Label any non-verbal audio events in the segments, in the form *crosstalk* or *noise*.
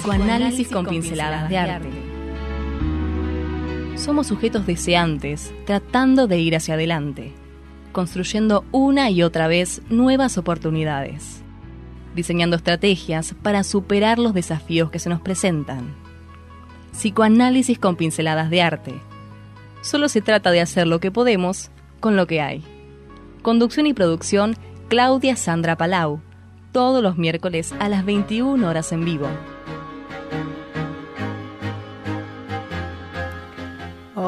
Psicoanálisis con pinceladas de arte. Somos sujetos deseantes, tratando de ir hacia adelante, construyendo una y otra vez nuevas oportunidades, diseñando estrategias para superar los desafíos que se nos presentan. Psicoanálisis con pinceladas de arte Solo se trata de hacer lo que podemos con lo que hay. Conducción y producción, Claudia Sandra Palau. Todos los miércoles a las 21 horas en vivo.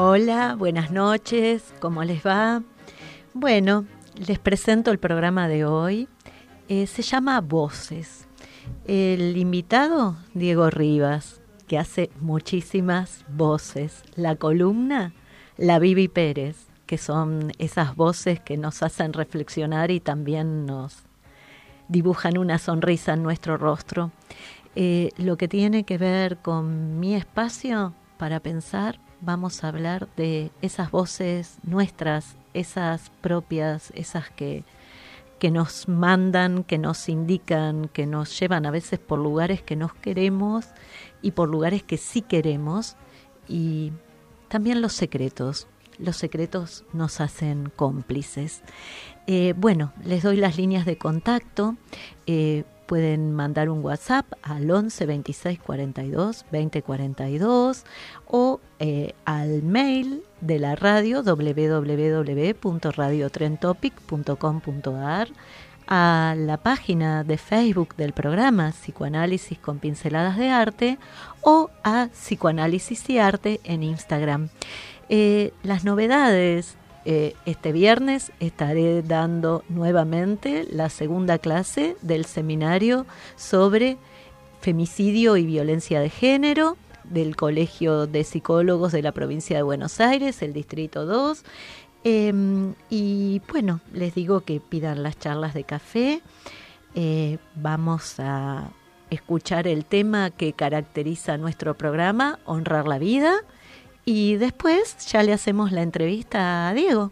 Hola, buenas noches, ¿cómo les va? Bueno, les presento el programa de hoy. Eh, se llama Voces. El invitado, Diego Rivas, que hace muchísimas voces. La columna la Bibi Pérez, que son esas voces que nos hacen reflexionar y también nos dibujan una sonrisa en nuestro rostro. Eh, lo que tiene que ver con mi espacio para pensar, vamos a hablar de esas voces nuestras, esas propias, esas que, que nos mandan, que nos indican, que nos llevan a veces por lugares que nos queremos y por lugares que sí queremos y también los secretos. Los secretos nos hacen cómplices. Eh, bueno, les doy las líneas de contacto. Eh, pueden mandar un WhatsApp al 11 26 42 20 42 o eh, al mail de la radio www.radiotrentopic.com.ar a la página de Facebook del programa Psicoanálisis con Pinceladas de Arte o a Psicoanálisis y Arte en Instagram. Eh, las novedades, eh, este viernes estaré dando nuevamente la segunda clase del seminario sobre femicidio y violencia de género del Colegio de Psicólogos de la provincia de Buenos Aires, el Distrito 2. Em, y bueno, les digo que pidan las charlas de café. Eh, vamos a escuchar el tema que caracteriza nuestro programa, Honrar la Vida, y después ya le hacemos la entrevista a Diego.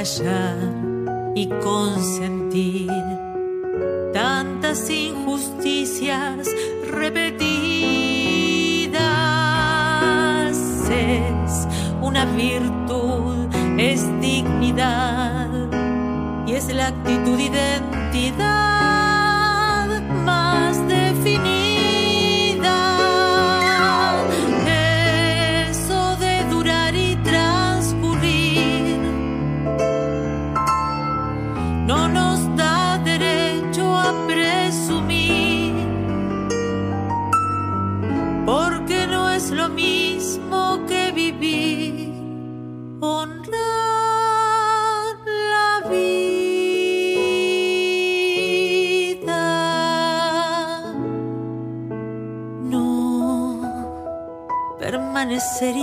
callar y consentir tantas injusticias repetidas. Es una virtud es dignidad y es la actitud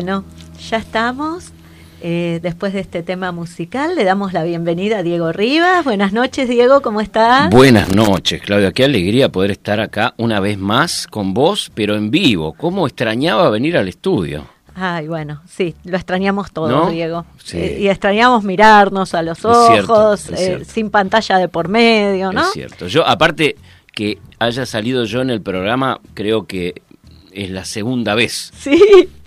Bueno, ya estamos. Eh, después de este tema musical, le damos la bienvenida a Diego Rivas. Buenas noches, Diego, ¿cómo estás? Buenas noches, Claudia. Qué alegría poder estar acá una vez más con vos, pero en vivo. ¿Cómo extrañaba venir al estudio? Ay, bueno, sí, lo extrañamos todos, ¿No? Diego. Sí. Eh, y extrañamos mirarnos a los cierto, ojos, eh, sin pantalla de por medio, ¿no? Es cierto. Yo, aparte que haya salido yo en el programa, creo que es la segunda vez. Sí,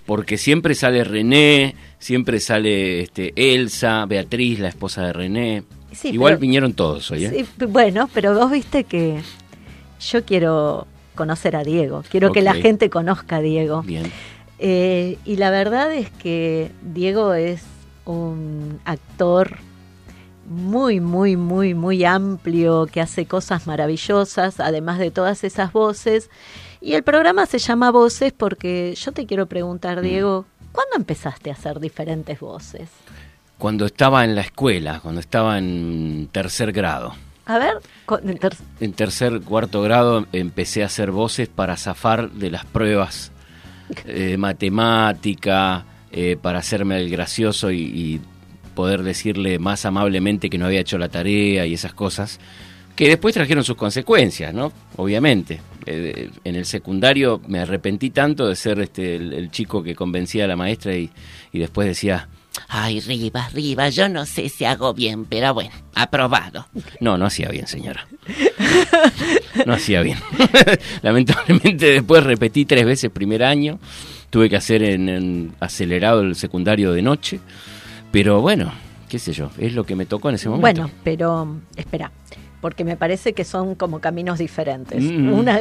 Porque siempre sale René, siempre sale este, Elsa, Beatriz, la esposa de René. Sí, Igual pero- vinieron todos hoy, ¿eh? sí, bueno, pero vos viste que yo quiero conocer a Diego, quiero que la gente conozca a Diego. Bien. Eh, y la verdad es que Diego es un actor muy, muy, muy, muy amplio, que hace cosas maravillosas, además de todas esas voces. Y el programa se llama Voces porque yo te quiero preguntar, Diego, ¿cuándo empezaste a hacer diferentes voces? Cuando estaba en la escuela, cuando estaba en tercer grado. A ver, ter- En tercer, cuarto grado empecé a hacer voces para zafar de las pruebas *laughs* eh, de matemática, eh, para hacerme el gracioso y, y poder decirle más amablemente que no había hecho la tarea y esas cosas, que después trajeron sus consecuencias, ¿no? Obviamente. Eh, en el secundario me arrepentí tanto de ser este el, el chico que convencía a la maestra y, y después decía, Ay, Rivas, Rivas, yo no sé si hago bien, pero bueno, aprobado. No, no hacía bien, señora. No hacía bien. *laughs* Lamentablemente después repetí tres veces primer año. Tuve que hacer en, en acelerado el secundario de noche. Pero bueno, qué sé yo, es lo que me tocó en ese momento. bueno, pero espera, porque me parece que son como caminos diferentes. Mm. Una,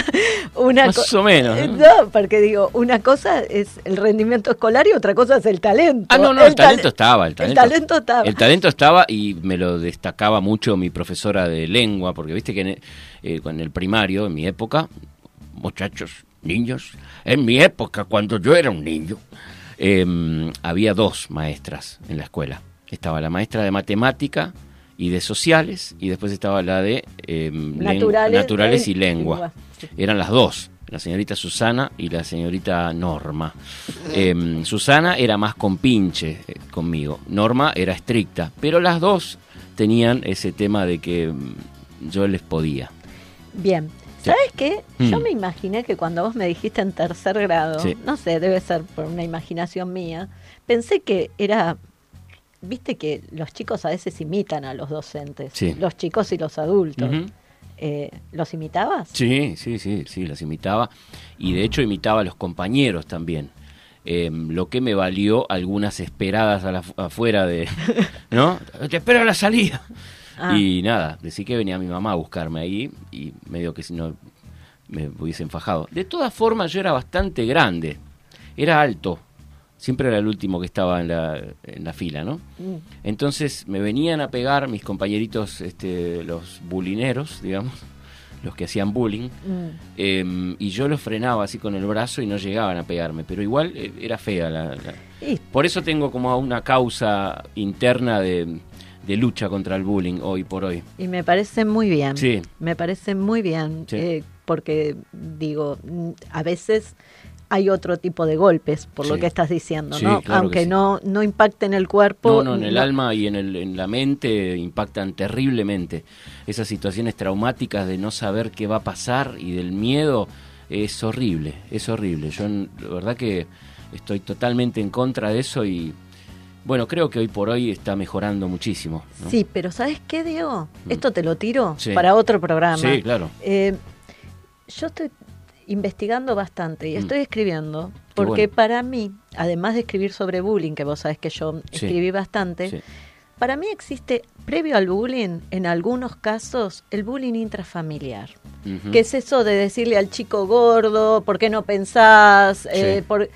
*laughs* una Más o menos, ¿no? No, porque digo, una cosa es el rendimiento escolar y otra cosa es el talento. Ah, no, no, el, tal- talento estaba. El talento, talento estaba. El talento estaba y me lo destacaba mucho mi profesora de lengua, porque viste que en el, eh, en el primario, en mi época, muchachos, niños, en mi época, cuando yo era un niño, eh, había dos maestras en la escuela. Estaba la maestra de matemática y de sociales, y después estaba la de eh, len- Naturales, y lengua. Eran las dos, la señorita Susana y la señorita Norma. Eh, Susana era más compinche eh, conmigo, Norma era estricta, pero las dos tenían ese tema de que mm, yo les podía. Bien. ¿Sabes qué? Yo Mm. me imaginé que cuando vos me dijiste en tercer grado, Sí. no sé, debe ser por una imaginación mía, pensé que era, viste que los chicos a veces imitan a los docentes, Sí. los chicos y los adultos. Eh, ¿Los imitabas? Sí, sí, sí, sí, las imitaba. Y de hecho imitaba a los compañeros también. Eh, lo que me valió algunas esperadas a la- afuera de... *laughs* ¿No? Te espero a la salida. Ah. Y nada, decí que venía mi mamá a buscarme ahí y medio que si no me hubiese enfajado. De todas formas, yo era bastante grande. Era alto. Siempre era el último que estaba en la, en la fila, ¿no? Mm. Entonces me venían a pegar mis compañeritos, este, los bulineros, digamos, *laughs* los que hacían bullying, Mm. eh, y yo los frenaba así con el brazo y no llegaban a pegarme, pero igual eh, era fea la, Por eso tengo como una causa interna de, de lucha contra el bullying hoy por hoy. Y me parece muy bien. Sí. Me parece muy bien. Sí. eh, porque, digo, a veces hay otro tipo de golpes, por lo que estás diciendo, Sí, ¿no? claro que Aunque sí. no, no impacten el cuerpo. No, no, en el no- alma y en, el, en la mente impactan terriblemente. Esas situaciones traumáticas de no saber qué va a pasar y del miedo es horrible, es horrible. Yo la verdad que estoy totalmente en contra de eso y bueno, creo que hoy por hoy está mejorando muchísimo. ¿no? Sí, pero ¿sabes qué, Diego? Mm. Esto te lo tiro para otro programa. Sí, claro. Eh, yo estoy investigando bastante y Mm. estoy escribiendo, porque bueno. para mí, además de escribir sobre bullying, que vos sabés que yo Sí. escribí bastante, Sí. para mí existe, previo al bullying, en algunos casos, el bullying intrafamiliar. Que es eso de decirle al chico gordo, ¿por qué no pensás? Eh, por-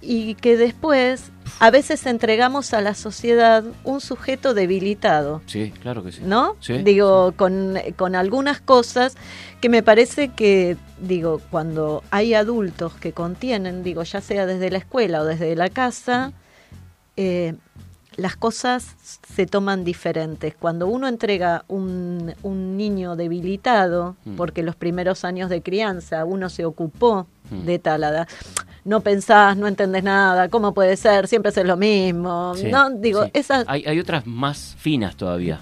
y que después a veces entregamos a la sociedad un sujeto debilitado. Sí, claro que sí. ¿No? Sí, digo, Con, con algunas cosas que me parece que, digo, cuando hay adultos que contienen, digo, ya sea desde la escuela o desde la casa, eh, las cosas se toman diferentes. Cuando uno entrega un, un niño debilitado, Mm. porque los primeros años de crianza uno se ocupó Mm. de tal edad, no pensás, no entendés nada, ¿cómo puede ser? Siempre haces lo mismo. Sí, no, digo, sí. esas... Hay, hay otras más finas todavía.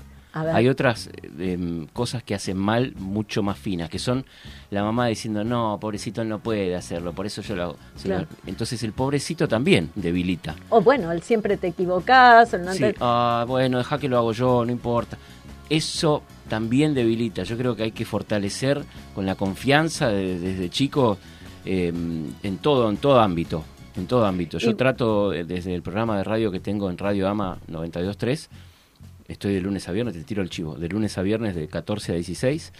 Hay otras eh, em, cosas que hacen mal mucho más finas, que son la mamá diciendo, no, pobrecito él no puede hacerlo, por eso yo lo hago. Claro. Entonces el pobrecito también debilita. O bueno, el siempre te equivocás, el no Sí, ente- ah, bueno, deja que lo hago yo, no importa. Eso también debilita. Yo creo que hay que fortalecer con la confianza de- desde chico eh, en todo, en todo ámbito. En todo ámbito. Yo Y- trato eh, desde el programa de radio que tengo en Radio Ama 92.3, estoy de lunes a viernes, te tiro el chivo, de lunes a viernes de 14 a 16.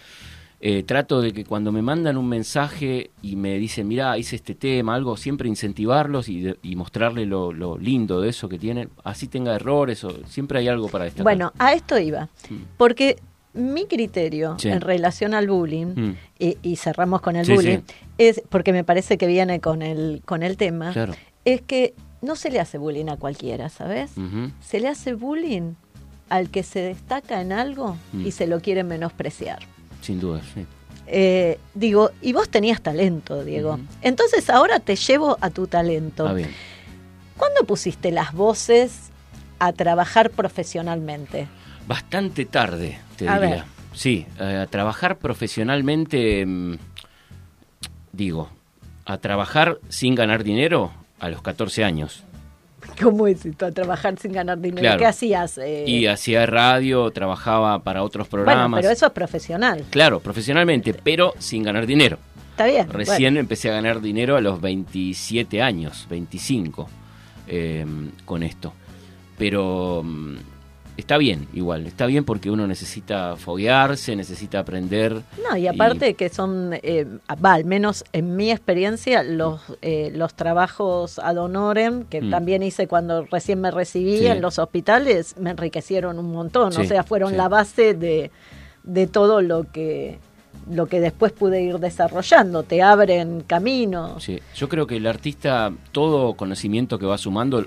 Eh, trato de que cuando me mandan un mensaje y me dicen, mira, hice este tema, algo, siempre incentivarlos y, de- y mostrarle lo, lo lindo de eso que tienen, así tenga errores, o siempre hay algo para destacar. Bueno, a esto iba. Mm. Porque mi criterio Sí. en relación al bullying, Mm. y, y cerramos con el Sí, bullying, sí. es porque me parece que viene con el, con el tema, Claro. es que no se le hace bullying a cualquiera, ¿sabes? Se le hace bullying al que se destaca en algo Mm. y se lo quiere menospreciar. Sin duda, sí. Eh, digo, y vos tenías talento, Diego. Entonces ahora te llevo a tu talento. Está bien. ¿Cuándo pusiste las voces a trabajar profesionalmente? Bastante tarde, te A diría. ver. Sí, eh, a trabajar profesionalmente, mm, digo, a trabajar sin ganar dinero a los 14 años. *laughs* ¿Cómo es esto? A trabajar sin ganar dinero. Claro. ¿Qué hacías? Eh, Y hacía radio, trabajaba para otros bueno, programas. pero eso es profesional. Claro, profesionalmente, pero sin ganar dinero. Está bien. Recién empecé a ganar dinero a los 27 años, 25, eh, con esto. Pero mm, está bien, igual, está bien porque uno necesita foguearse, necesita aprender. No, y aparte que son, eh, va, al menos en mi experiencia, los, eh, los trabajos ad honorem, que Mm. también hice cuando recién me recibí Sí. en los hospitales, me enriquecieron un montón. o sea, fueron sí. la base de, de todo lo que lo que después pude ir desarrollando, te abren caminos. Sí, yo creo que el artista, todo conocimiento que va sumando,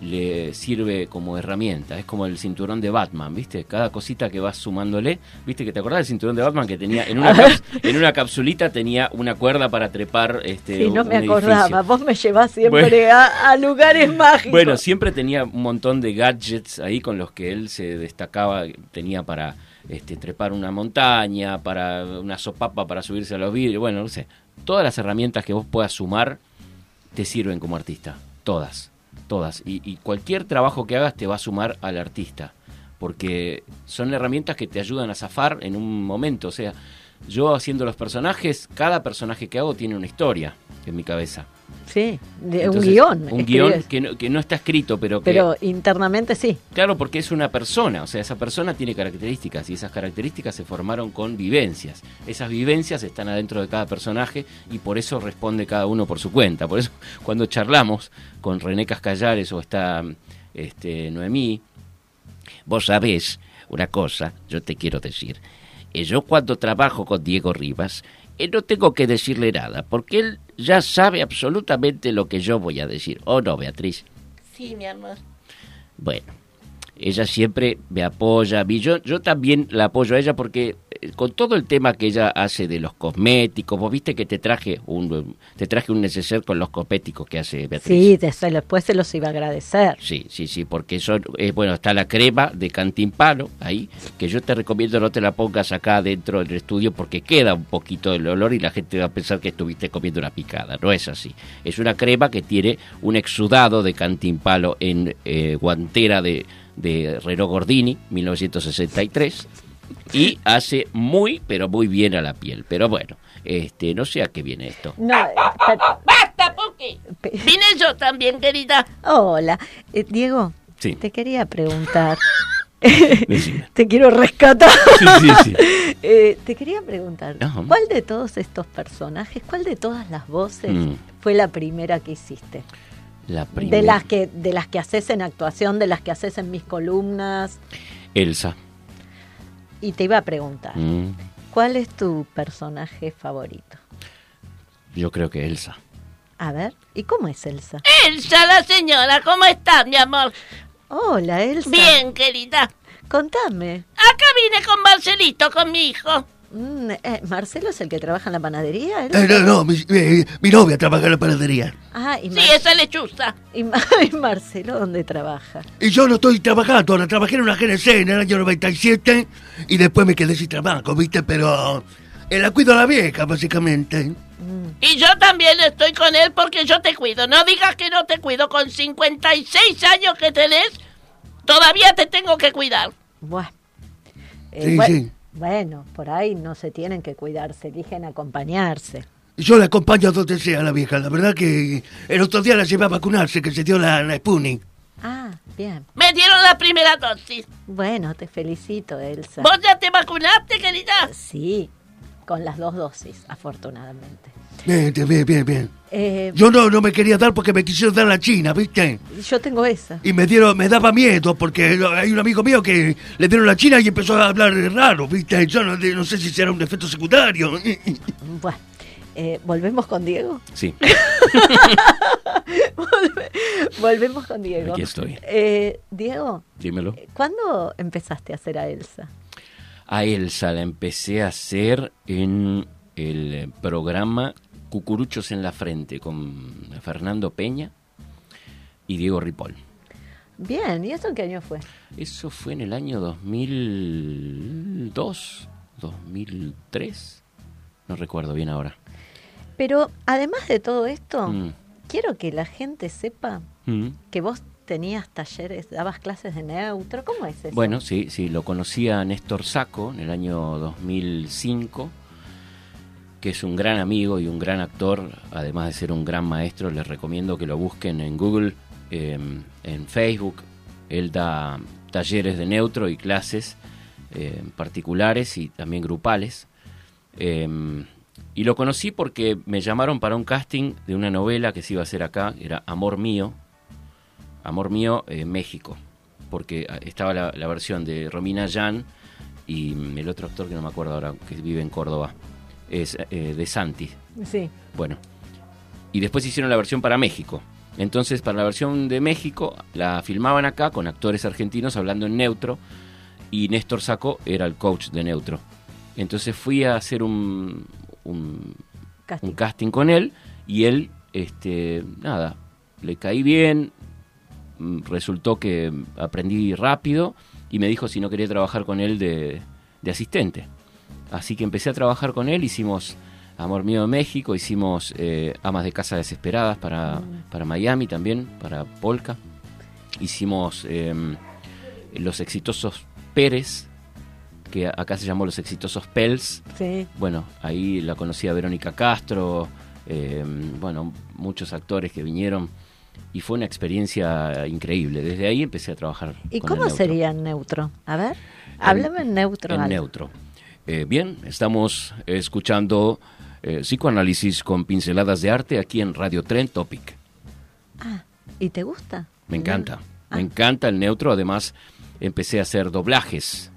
le sirve como herramienta. Es como el cinturón de Batman, ¿viste? Cada cosita que vas sumándole, ¿viste? Que te acordás del cinturón de Batman que tenía en una, caps- *laughs* en una capsulita tenía una cuerda para trepar este Sí, no un me acordaba. edificio. Vos me llevás siempre Bueno. a, a lugares *laughs* mágicos. Bueno, siempre tenía un montón de gadgets ahí con los que él se destacaba. Tenía para este, trepar una montaña, para una sopapa para subirse a los vidrios. Bueno, no sé. Todas las herramientas que vos puedas sumar te sirven como artista. Todas. Todas. Y, y cualquier trabajo que hagas te va a sumar al artista. Porque son herramientas que te ayudan a zafar en un momento. O sea, yo haciendo los personajes, cada personaje que hago tiene una historia en mi cabeza. Sí, de un guion. Un guion que no, que no está escrito, pero que... Pero internamente sí. Claro, porque es una persona, o sea, esa persona tiene características y esas características se formaron con vivencias. Esas vivencias están adentro de cada personaje y por eso responde cada uno por su cuenta. Por eso *laughs* cuando charlamos con René Cascallares o está este, Noemí, Vos sabés una cosa, yo te quiero decir. Eh, yo cuando trabajo con Diego Rivas, no tengo que decirle nada, porque él ya sabe absolutamente lo que yo voy a decir. ¿O no, Beatriz? Sí, mi amor. Bueno, ella siempre me apoya a mí. Yo, yo también la apoyo a ella porque eh, con todo el tema que ella hace de los cosméticos, vos viste que te traje un, te traje un neceser con los cosméticos que hace Beatriz. Sí, después se los iba a agradecer. Sí, sí, sí, porque son, eh, bueno, está la crema de Cantimpalo ahí, que yo te recomiendo no te la pongas acá dentro del estudio porque queda un poquito el olor y la gente va a pensar que estuviste comiendo una picada. No es así. Es una crema que tiene un exudado de Cantimpalo en eh, guantera de, de Renault Gordini, 1963, y hace muy, pero muy bien a la piel. Pero bueno, este, no sé a qué viene esto. No, eh, ¡Basta, Puki! Vine yo también, querida. Hola, Eh, Diego, Sí. te quería preguntar. *laughs* Te quiero rescatar. Sí, sí, sí. *laughs* Eh, te quería preguntar. ¿cuál de todos estos personajes, cuál de todas las voces Mm. fue la primera que hiciste? La De primera. las que de las que haces en actuación, de las que haces en mis columnas. Elsa. Y te iba a preguntar, Mm, ¿cuál es tu personaje favorito? yo creo que Elsa. A ver, ¿y cómo es Elsa? Elsa, la señora, ¿cómo estás, mi amor? Hola, Elsa. Bien, querida. Contame. Acá vine con Marcelito, con mi hijo. Mm, eh, ¿Marcelo es el que trabaja en la panadería? Eh, no, no, mi, eh, mi novia trabaja en la panadería. Ah, y, Sí, Mar- esa lechuza. y Ma- *laughs* y Marcelo dónde trabaja? Y yo no estoy trabajando, ahora trabajé en una GNC en el año 97 y después me quedé sin trabajo, ¿viste? Pero eh, la cuido a la vieja, básicamente. Y yo también estoy con él porque yo te cuido. No digas que no te cuido. Con 56 años que tenés, todavía te tengo que cuidar. Buah. Eh, Sí, sí. Bueno, por ahí no se tienen que cuidar, se eligen acompañarse. Yo la acompaño a donde sea la vieja. La verdad que el otro día la llevé a vacunarse, que se dio la, la Sputnik. Ah, bien. Me dieron la primera dosis. Bueno, te felicito, Elsa. ¿Vos ya te vacunaste, querida? Sí, con las dos dosis, afortunadamente. Bien, bien, bien, bien. Eh, Yo no, no me quería dar porque me quisieron dar la China, ¿viste? yo tengo esa. Y me dieron, me daba miedo porque hay un amigo mío que le dieron la China y empezó a hablar raro, ¿viste? Yo no, no sé si será un efecto secundario. *laughs* Buah. Eh, ¿Volvemos con Diego? Sí, *laughs* Volve- Volvemos con Diego. aquí estoy. Eh, Diego, Dímelo. ¿cuándo empezaste a hacer a Elsa? A Elsa la empecé a hacer en el programa Cucuruchos en la Frente con Fernando Peña y Diego Ripoll. Bien, ¿y eso en qué año fue? Eso fue en el año 2002, 2003, no recuerdo bien ahora. Pero además de todo esto, Mm, quiero que la gente sepa mm. que vos tenías talleres, dabas clases de neutro. ¿Cómo es eso? Bueno, sí, sí, lo conocí a Néstor Saco en el año 2005, que es un gran amigo y un gran actor, además de ser un gran maestro, les recomiendo que lo busquen en Google, eh, en Facebook. Él da talleres de neutro y clases eh, particulares y también grupales. Eh, y lo conocí porque me llamaron para un casting de una novela que se iba a hacer acá, era Amor Mío, Amor Mío, eh, México, porque ah, estaba la, la versión de Romina Yan y mm, el otro actor que no me acuerdo ahora, que vive en Córdoba, es eh, de Santi. Sí. Bueno, y después hicieron la versión para México. Entonces, para la versión de México, la filmaban acá con actores argentinos hablando en neutro y Néstor Saco era el coach de neutro. Entonces fui a hacer un, un, Casting. un casting con él y él, este, nada, le caí bien, mm, resultó que aprendí rápido y me dijo si no quería trabajar con él de, de asistente. Así que empecé a trabajar con él, hicimos Amor Mío de México, hicimos eh, Amas de Casa Desesperadas para, para Miami también, para Polka. Hicimos eh, Los Exitosos Pérez, que acá se llamó Los Exitosos Pels. Sí. Bueno, ahí la conocí a Verónica Castro, eh, bueno, muchos actores que vinieron y fue una experiencia increíble. Desde ahí empecé a trabajar. ¿Y con cómo el neutro. sería en neutro? A ver, háblame en neutro. En algo. neutro. Eh, bien, estamos escuchando eh, psicoanálisis con pinceladas de arte aquí en Radio Tren Topic. Ah, ¿y te gusta? Me encanta, Ah. me encanta el neutro. Además, empecé a hacer doblajes.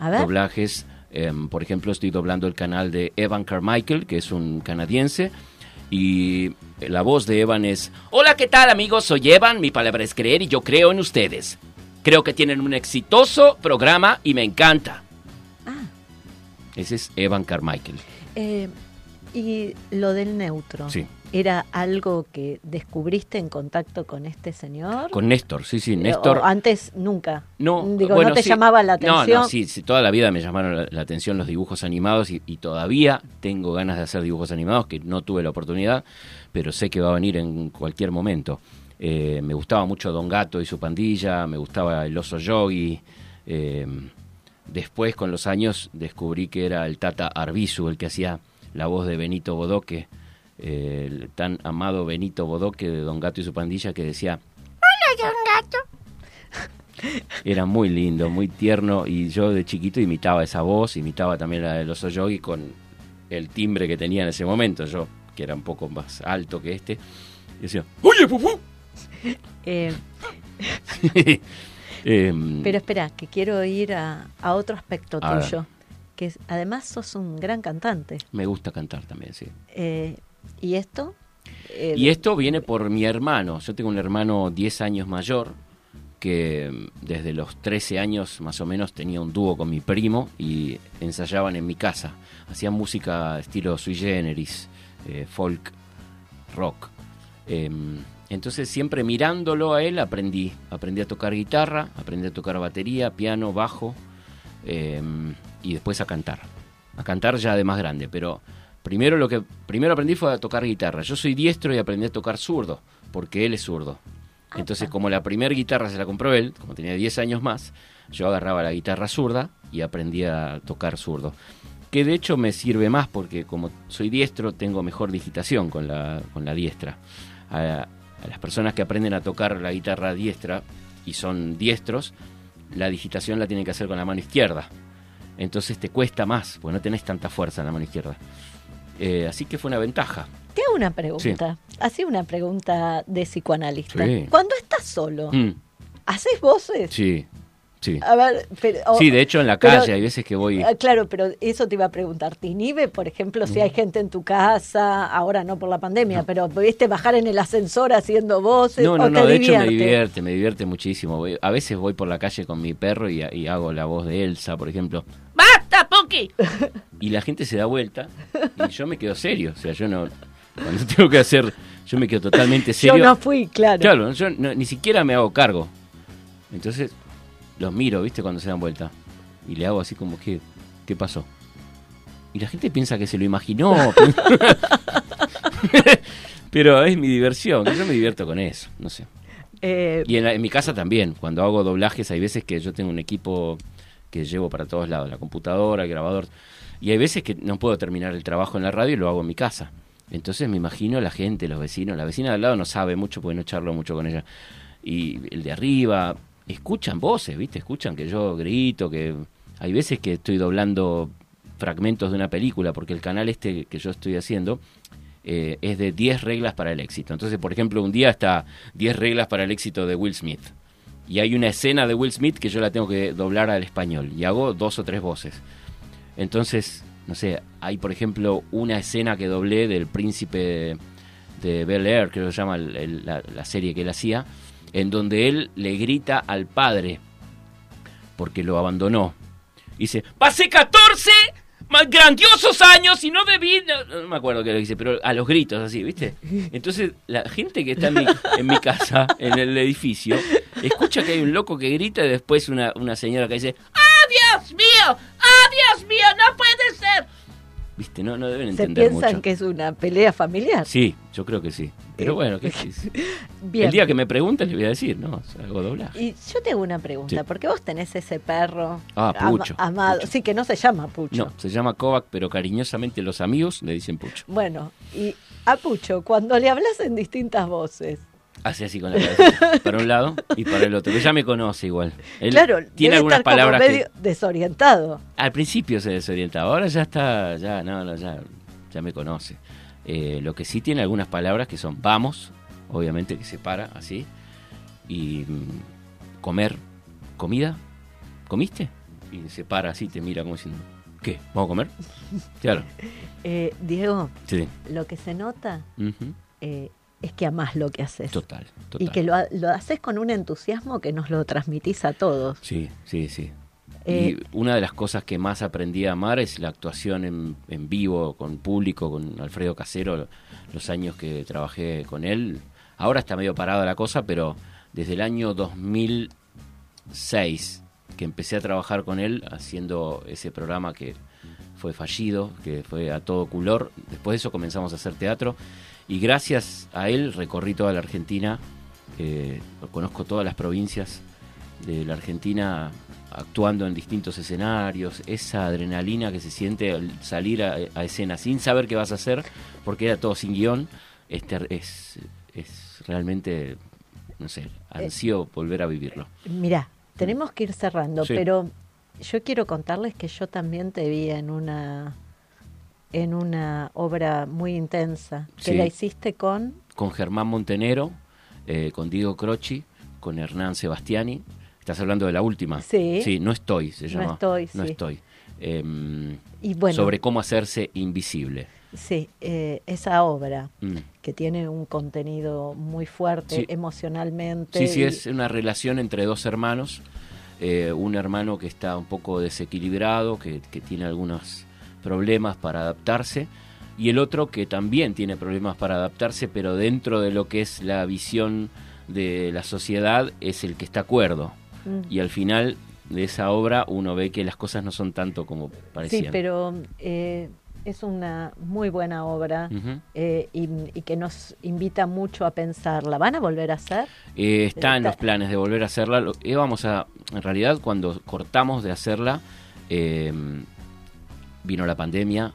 A ver. Doblajes, em, por ejemplo, estoy doblando el canal de Evan Carmichael, que es un canadiense. Y la voz de Evan es, hola, ¿qué tal amigos? Soy Evan, mi palabra es creer y yo creo en ustedes. Creo que tienen un exitoso programa y me encanta. Ese es Evan Carmichael. eh, y lo del neutro. Sí. ¿Era algo que descubriste en contacto con este señor? Con Néstor, sí, sí, Eh, Néstor. o antes nunca. No, Digo, bueno, ¿no te sí. llamaba la No, atención? No, sí, sí, toda la vida me llamaron la, la atención los dibujos animados y, y todavía tengo ganas de hacer dibujos animados, que no tuve la oportunidad, pero sé que va a venir en cualquier momento. Eh, me gustaba mucho Don Gato y su pandilla, me gustaba el oso yogi. eh, después, con los años, descubrí que era el Tata Arbizu el que hacía la voz de Benito Bodoque, eh, el tan amado Benito Bodoque de Don Gato y su pandilla, que decía *laughs* era muy lindo, muy tierno y yo de chiquito imitaba esa voz, imitaba también la de los Yogi con el timbre que tenía en ese momento, yo que era un poco más alto que este, y decía, ¡Oye, Fufu! *laughs* Eh, *laughs* Em, pero espera, que quiero ir a, a otro aspecto A ver. tuyo. Que es- además sos un gran cantante. me gusta cantar también, sí. Eh, ¿Y esto? Eh, Y esto viene por mi hermano. Yo tengo un hermano 10 años mayor que mm, desde los 13 años más o menos tenía un dúo con mi primo y ensayaban en mi casa. Hacían música estilo sui generis, eh, folk, rock. Em, entonces siempre mirándolo a él aprendí. Aprendí a tocar guitarra, aprendí a tocar batería, piano, bajo em, y después a cantar. A cantar ya de más grande, pero primero lo que primero aprendí fue a tocar guitarra. Yo soy diestro y aprendí a tocar zurdo, porque él es zurdo. Entonces, como la primera guitarra se la compró él, como tenía 10 años más, yo agarraba la guitarra zurda y aprendí a tocar zurdo. Que de hecho me sirve más porque como soy diestro tengo mejor digitación con la, con la diestra. A, a las personas que aprenden a tocar la guitarra diestra y son diestros, la digitación la tienen que hacer con la mano izquierda. Entonces te cuesta más, porque no tenés tanta fuerza en la mano izquierda. Eh, así que fue una ventaja. Te hago una pregunta. Así una pregunta de psicoanalista. Sí. Cuando estás solo, Mm, ¿haces voces? sí, sí. A ver, pero, o- Sí, de hecho en la pero- calle hay veces que voy... Ah, Claro, pero eso te iba a preguntar. ¿Te inhibe, por ejemplo, si hay gente en tu casa, ahora no por la pandemia, pero pudiste bajar en el ascensor haciendo voces? No, o no, te no, de hecho me divierte? me divierte muchísimo. Voy- a veces voy por la calle con mi perro y, y hago la voz de Elsa, por ejemplo. ¡Basta, Puki! *laughs* Y la gente se da vuelta y yo me quedo serio. O sea, yo no... Cuando *laughs* tengo que hacer... Yo me quedo totalmente Yo serio. no fui, claro. Claro, yo no- ni siquiera me hago cargo. Entonces los miro, ¿viste? Cuando se dan vuelta. Y le hago así como que, ¿qué pasó? Y la gente piensa que se lo imaginó. *laughs* *laughs* Pero es mi diversión, yo me divierto con eso, no sé. Eh, Y en, la- en mi casa también, cuando hago doblajes, hay veces que yo tengo un equipo que llevo para todos lados, la computadora, el grabador. Y hay veces que no puedo terminar el trabajo en la radio y lo hago en mi casa. Entonces me imagino la gente, los vecinos. La vecina de al lado no sabe mucho porque no charlo mucho con ella. Y el de arriba, escuchan voces, ¿viste? Escuchan que yo grito, que hay veces que estoy doblando fragmentos de una película, porque el canal este que yo estoy haciendo eh, es de 10 reglas para el éxito. Entonces, por ejemplo, un día está 10 reglas para el éxito de Will Smith. Y hay una escena de Will Smith que yo la tengo que doblar al español. Y hago dos o tres voces. Entonces, no sé, hay por ejemplo una escena que doblé del príncipe de Bel Air, creo que se llama la, la serie que él hacía, en donde él le grita al padre porque lo abandonó. Dice, pasé 14 más grandiosos años y no debí... No, no me acuerdo qué lo dice, pero a los gritos así, ¿viste? Entonces la gente que está en mi, en mi casa, en el edificio, escucha que hay un loco que grita y después una, una señora que dice, ¡Ah, Dios mío! ¡Ah, Dios mío! ¡No puede ser! ¿viste? No, no deben Se entender piensan mucho. que es una pelea familiar. Sí, yo creo que sí. Pero Eh, bueno, ¿qué *laughs* es? Bien. El día que me pregunten le voy a decir, ¿no? Hago doblaje. Y yo te hago una pregunta, Sí. ¿por qué vos tenés ese perro Ah, amado? Pucho. Sí, que no se llama Pucho. No, se llama Kovac, pero cariñosamente los amigos le dicen Pucho. Bueno, y a Pucho, cuando le hablas en distintas voces, Hace así con la cabeza, *laughs* para un lado y para el otro. Pero ya me conoce igual. Él claro, tiene debe algunas estar como palabras medio que desorientado. al principio se desorientaba, ahora ya está, ya, no, no, ya, ya me conoce. Eh, lo que sí tiene algunas palabras que son vamos, obviamente que se para así, y mm, comer, comida, ¿comiste? Y se para así, te mira como diciendo, ¿qué? ¿Vamos a comer? *laughs* Claro, Eh, Diego, sí. lo que se nota eh, es que amás lo que haces. Total, Y total. que lo, lo haces con un entusiasmo que nos lo transmitís a todos. Sí, sí, sí. Eh, y una de las cosas que más aprendí a amar es la actuación en, vivo, con público, con Alfredo Casero, los años que trabajé con él. Ahora está medio parada la cosa, pero desde el año 2006 que empecé a trabajar con él haciendo ese programa que fue fallido, que fue a todo color. Después de eso comenzamos a hacer teatro y gracias a él recorrí toda la Argentina, eh, conozco todas las provincias de la Argentina actuando en distintos escenarios, esa adrenalina que se siente al salir a, a escena sin saber qué vas a hacer, porque era todo sin guion, este, es, es realmente, no sé, ansío volver a vivirlo. Mirá, tenemos que ir cerrando, Sí. pero yo quiero contarles que yo también te vi en una en una obra muy intensa que Sí. la hiciste con Con Germán Montenero, eh, con Diego Croci, con Hernán Sebastiani. Estás hablando de la última. Sí. Sí, no estoy, se No llama. estoy, No sí. estoy. Em, y bueno sobre cómo hacerse invisible. sí eh, esa obra Mm. que tiene un contenido muy fuerte Sí. emocionalmente Sí, sí, y- es una relación entre dos hermanos. eh, un hermano que está un poco desequilibrado, que, que tiene algunos problemas para adaptarse, y el otro que también tiene problemas para adaptarse, pero dentro de lo que es la visión de la sociedad es el que está acuerdo. Mm. Y al final de esa obra uno ve que las cosas no son tanto como parecían. sí pero eh, es una muy buena obra eh, y, y que nos invita mucho a pensar la van a volver a hacer Eh, está en los planes de volver a hacerla. Lo- íbamos a, en realidad, cuando cortamos de hacerla, eh, vino la pandemia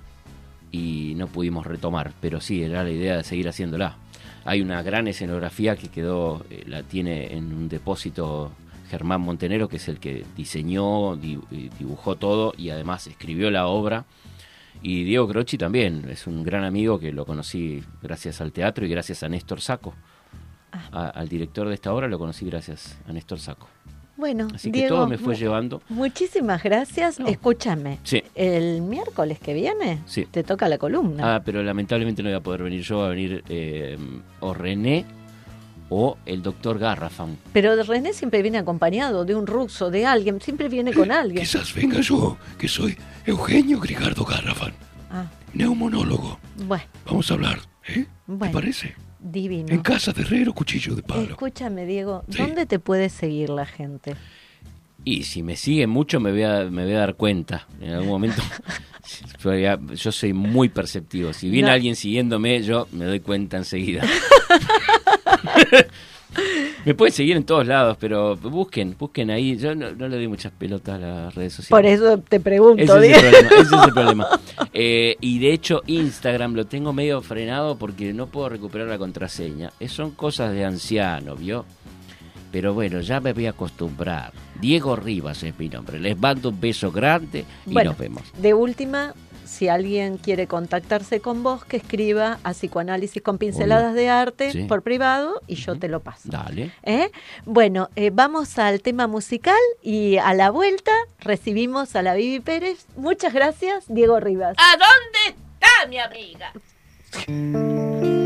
y no pudimos retomar. Pero sí, era la idea de seguir haciéndola. Hay una gran escenografía que quedó, eh, la tiene en un depósito Germán Montenero, que es el que diseñó, di- eh, dibujó todo y además escribió la obra. Y Diego Croci también, es un gran amigo que lo conocí gracias al teatro y gracias a Néstor Saco. A- al director de esta obra lo conocí gracias a Néstor Saco. bueno Así que Diego, todo me fue llevando. muchísimas gracias No. escúchame Sí. el miércoles que viene Sí. te toca la columna Ah, pero lamentablemente no voy a poder venir yo, va a venir eh, o René o el doctor Garrafan. Pero René siempre viene acompañado de un ruso, de alguien, siempre viene con alguien. Quizás venga yo, que soy Eugenio Grigardo Garrafan, Ah, neumonólogo. bueno, Vamos a hablar, ¿eh? Bueno. ¿Te parece? divino. En casa de Herrero, cuchillo de palo. Escúchame, Diego, Sí. ¿dónde te puede seguir la gente? Y si me sigue mucho me voy a, me voy a dar cuenta en algún momento. *laughs* *laughs* Yo soy muy perceptivo. Si viene No. alguien siguiéndome, yo me doy cuenta enseguida. *laughs* *laughs* me pueden seguir en todos lados, pero busquen, busquen ahí. Yo no, no le doy muchas pelotas a las redes sociales. Por eso te pregunto, Ese es el problema. ese es el *laughs* problema. Eh, y de hecho, Instagram lo tengo medio frenado porque no puedo recuperar la contraseña. Eh, son cosas de anciano, ¿vio? Pero bueno, ya me voy a acostumbrar. Diego Rivas es mi nombre. Les mando un beso grande y Bueno, nos vemos. de última, si alguien quiere contactarse con vos, que escriba a psicoanálisis con pinceladas de arte Sí. por privado y yo te lo paso. Dale. ¿Eh? Bueno, eh, vamos al tema musical y a la vuelta recibimos a la Vivi Pérez. Muchas gracias, Diego Rivas. ¿A dónde está mi amiga? *laughs*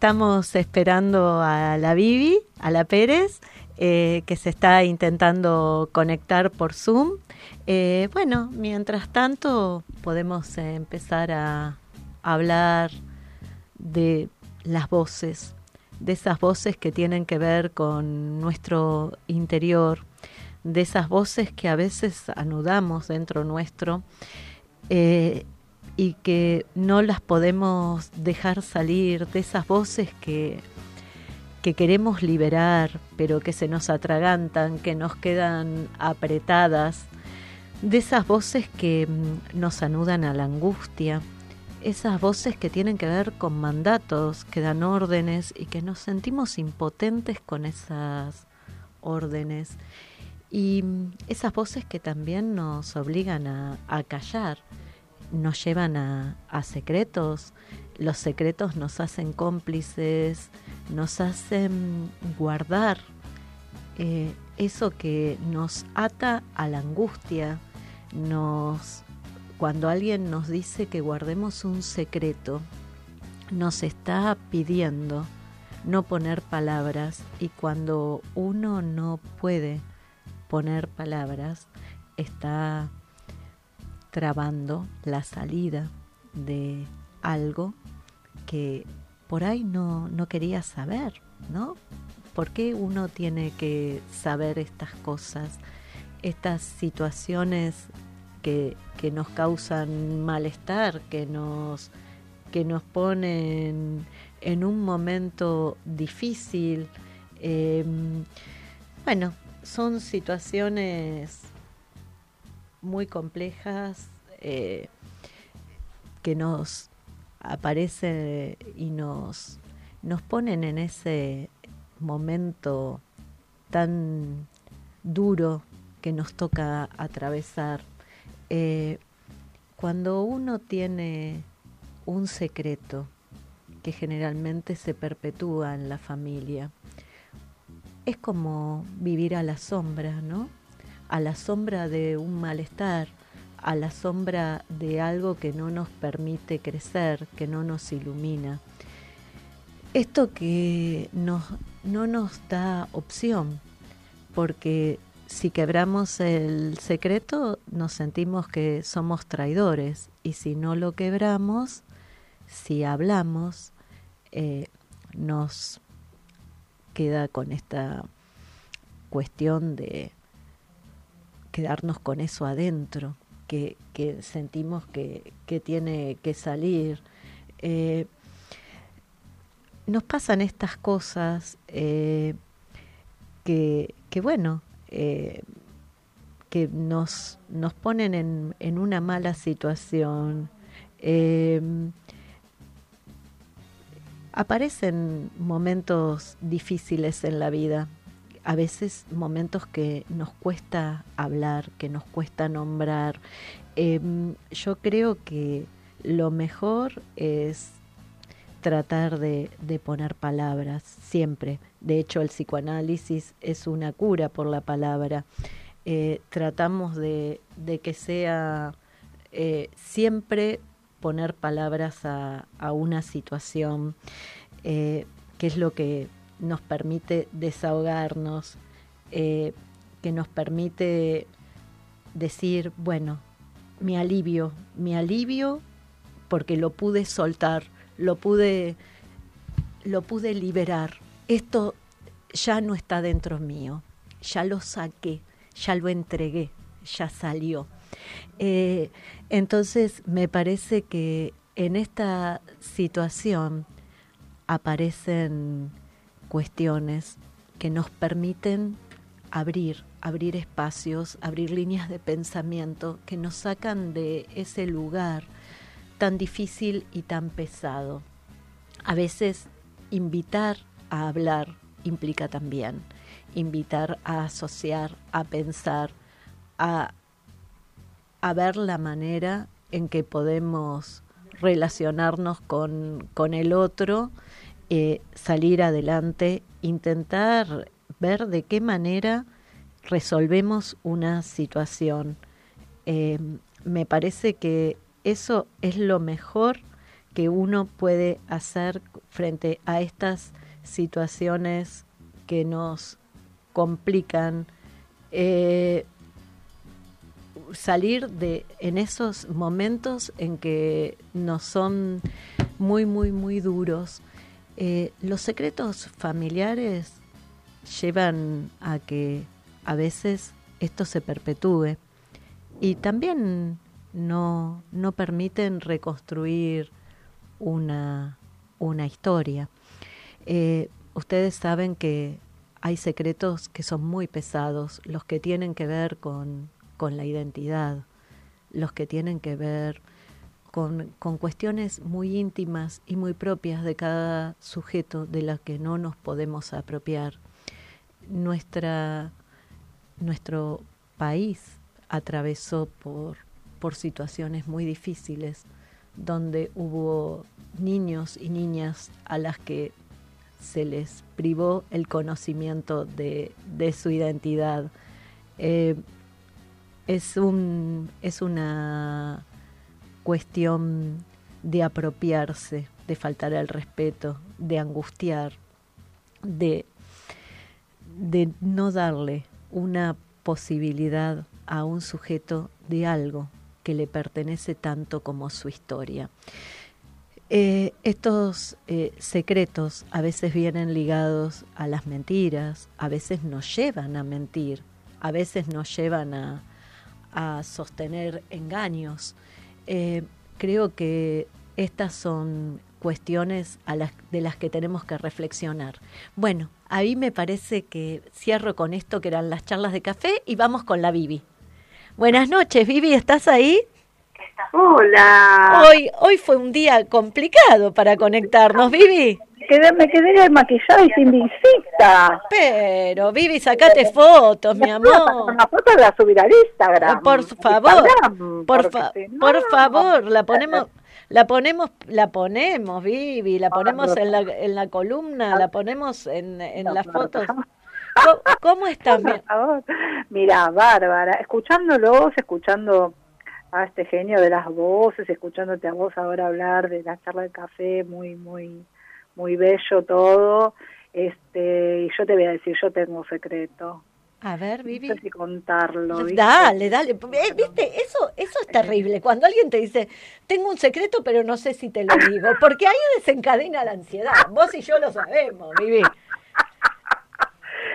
estamos esperando a la Bibi, a la Pérez, eh, que se está intentando conectar por Zoom. Eh, bueno, mientras tanto podemos empezar a hablar de las voces, de esas voces que tienen que ver con nuestro interior, de esas voces que a veces anudamos dentro nuestro eh, y que no las podemos dejar salir, de esas voces que, que queremos liberar, pero que se nos atragantan, que nos quedan apretadas, de esas voces que mm, nos anudan a la angustia, esas voces que tienen que ver con mandatos, que dan órdenes y que nos sentimos impotentes con esas órdenes. Y mm, esas voces que también nos obligan a, a callar, nos llevan a, secretos, los secretos nos hacen cómplices, nos hacen guardar eh, eso que nos ata a la angustia, nos cuando alguien nos dice que guardemos un secreto, nos está pidiendo no poner palabras y cuando uno no puede poner palabras, está trabando la salida de algo que por ahí no, no quería saber, ¿no? ¿Por qué uno tiene que saber estas cosas, estas situaciones que, que nos causan malestar, que nos, que nos ponen en un momento difícil? Eh, bueno, son situaciones muy complejas eh, que nos aparecen y nos, nos ponen en ese momento tan duro que nos toca atravesar. Eh, cuando uno tiene un secreto que generalmente se perpetúa en la familia, es como vivir a la sombra, ¿no? A la sombra de un malestar, a la sombra de algo que no nos permite crecer, que no nos ilumina. Esto que nos, no nos da opción, porque si quebramos el secreto nos sentimos que somos traidores y si no lo quebramos, si hablamos, eh, nos queda con esta cuestión de quedarnos con eso adentro, que, que sentimos que, que, tiene que salir. Eh, nos pasan estas cosas eh, que, bueno, eh, que nos, nos ponen en, en una mala situación. aparecen momentos difíciles en la vida, a veces momentos que nos cuesta hablar, que nos cuesta nombrar. Em, yo creo que lo mejor es tratar de, poner palabras siempre. De hecho, el psicoanálisis es una cura por la palabra. Eh, tratamos de, que sea eh, siempre poner palabras a, una situación, eh, que es lo que nos permite desahogarnos, eh, que nos permite decir, bueno, mi alivio, mi alivio porque lo pude soltar, lo pude, lo pude liberar. Esto ya no está dentro mío, ya lo saqué, ya lo entregué, ya salió. Eh, entonces me parece que en esta situación aparecen cuestiones que nos permiten abrir, abrir espacios, abrir líneas de pensamiento que nos sacan de ese lugar tan difícil y tan pesado. A veces invitar a hablar implica también invitar a asociar, a pensar, a, a ver la manera en que podemos relacionarnos con, con el otro eh, salir adelante, intentar ver de qué manera resolvemos una situación. Eh, me parece que eso es lo mejor que uno puede hacer frente a estas situaciones que nos complican. Eh, salir de en esos momentos en que nos son muy muy muy duros eh, los secretos familiares llevan a que a veces esto se perpetúe y también no, no permiten reconstruir una, una historia. Eh, ustedes saben que hay secretos que son muy pesados, los que tienen que ver con, con la identidad, los que tienen que ver con, cuestiones muy íntimas y muy propias de cada sujeto de las que no nos podemos apropiar. Nuestra, nuestro país atravesó por, por situaciones muy difíciles donde hubo niños y niñas a las que se les privó el conocimiento de, de su identidad. Eh, es, un, es una cuestión de apropiarse, de faltar al respeto, de angustiar, de, de no darle una posibilidad a un sujeto de algo que le pertenece tanto como su historia. Eh, estos eh, secretos a veces vienen ligados a las mentiras, a veces nos llevan a mentir, a veces nos llevan a, a sostener engaños, eh, creo que estas son cuestiones a las, de las que tenemos que reflexionar. Bueno, a mí me parece que cierro con esto que eran las charlas de café y vamos con la Vivi. Buenas noches, Vivi, ¿estás ahí? Hola. Hoy, hoy fue un día complicado para conectarnos, Vivi me quedé desmaquillada y sin visita. Pero, Vivi, sacate fotos, mi amor. Una foto la subir al Instagram. Por favor, por, por favor, la ponemos... La ponemos, la ponemos, Vivi, la ponemos en la, en la columna, la ponemos en, en las fotos. ¿Cómo, *laughs* estás? Mira, Bárbara, escuchándolos, escuchando a este genio de las voces, escuchándote a vos ahora hablar de la charla de café, muy, muy, muy bello todo. Este, y yo te voy a decir, yo tengo un secreto. A ver, Vivi. No sé si contarlo. ¿viste? Dale, dale. Eh, ¿Viste? Eso, eso es terrible. Cuando alguien te dice, tengo un secreto, pero no sé si te lo digo. Porque ahí desencadena la ansiedad. Vos y yo lo sabemos, Vivi.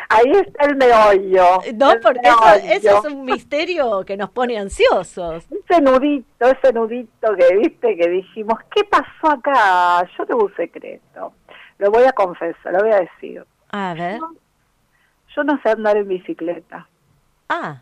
Ahí está el meollo. No, el porque eso, meollo. eso es un misterio que nos pone ansiosos. Ese nudito, ese nudito que viste, que dijimos, ¿qué pasó acá? Yo tengo un secreto. Lo voy a confesar, lo voy a decir. A ver. Yo no sé andar en bicicleta. Ah.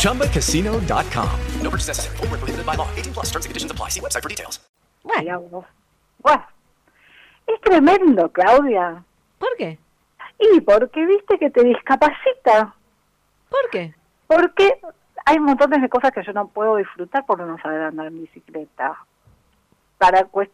ChumbaCasino.com. No purchase necessary. Void were prohibited by law. 18 plus. Terms and conditions apply. See website for details. Bueno. bueno, es tremendo, Claudia. ¿Por qué? Y porque viste que te discapacita. ¿Por qué? Porque hay montones de cosas que yo no puedo disfrutar por no saber andar en bicicleta. Para cuest-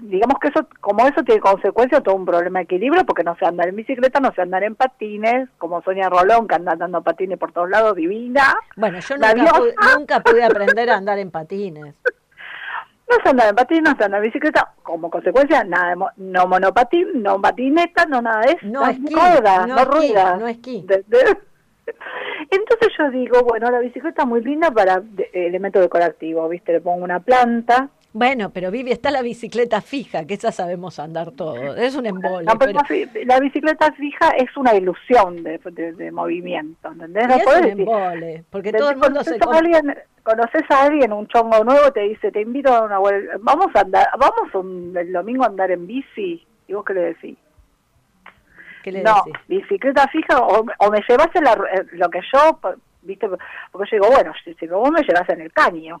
digamos que eso, como eso tiene consecuencia todo un problema de equilibrio, porque no sé andar en bicicleta, no sé andar en patines, como Sonia Rolón que anda andando patines por todos lados, divina. Bueno, yo nunca, pude, nunca pude aprender a andar en patines. *laughs* No sé andar en patines, no sé andar en bicicleta, como consecuencia, nada de mo- no monopatín, no patineta, no nada de eso, No esquí, ruedas, no no, esquí, no esquí. De- de- Entonces yo digo, bueno, la bicicleta es muy linda para de- elemento decorativo, ¿viste? Le pongo una planta. Bueno, pero Vivi, está la bicicleta fija, que esa sabemos andar todo. Es un embole. No, pero pero- la bicicleta fija es una ilusión de, de- de movimiento, ¿entendés? y No es podés un decir- embole, porque todo el mundo se... alguien, conoces a alguien, un chongo nuevo, te dice, te invito a una vuelta, vamos a andar, vamos un- el domingo a andar en bici, y vos qué le decís? ¿Qué le no, decís? bicicleta fija, o, o me llevas en la en lo que yo, viste, porque yo digo, bueno, si, si vos me llevas en el caño.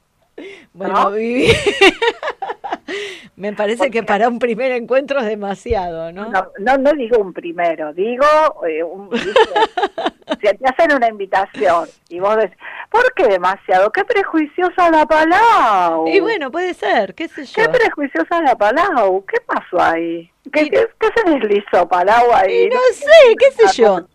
*laughs* Bueno, ¿No? Vivi, *laughs* me parece que para un primer encuentro es demasiado, ¿no? No, no, no digo un primero, digo, eh, un, *laughs* si te hacen una invitación y vos decís, ¿por qué demasiado? ¿Qué prejuiciosa la Palau? Y bueno, puede ser, qué sé yo. ¿Qué prejuiciosa la Palau? ¿Qué pasó ahí? ¿Qué, qué, qué se deslizó Palau ahí? Y no sé, qué sé yo.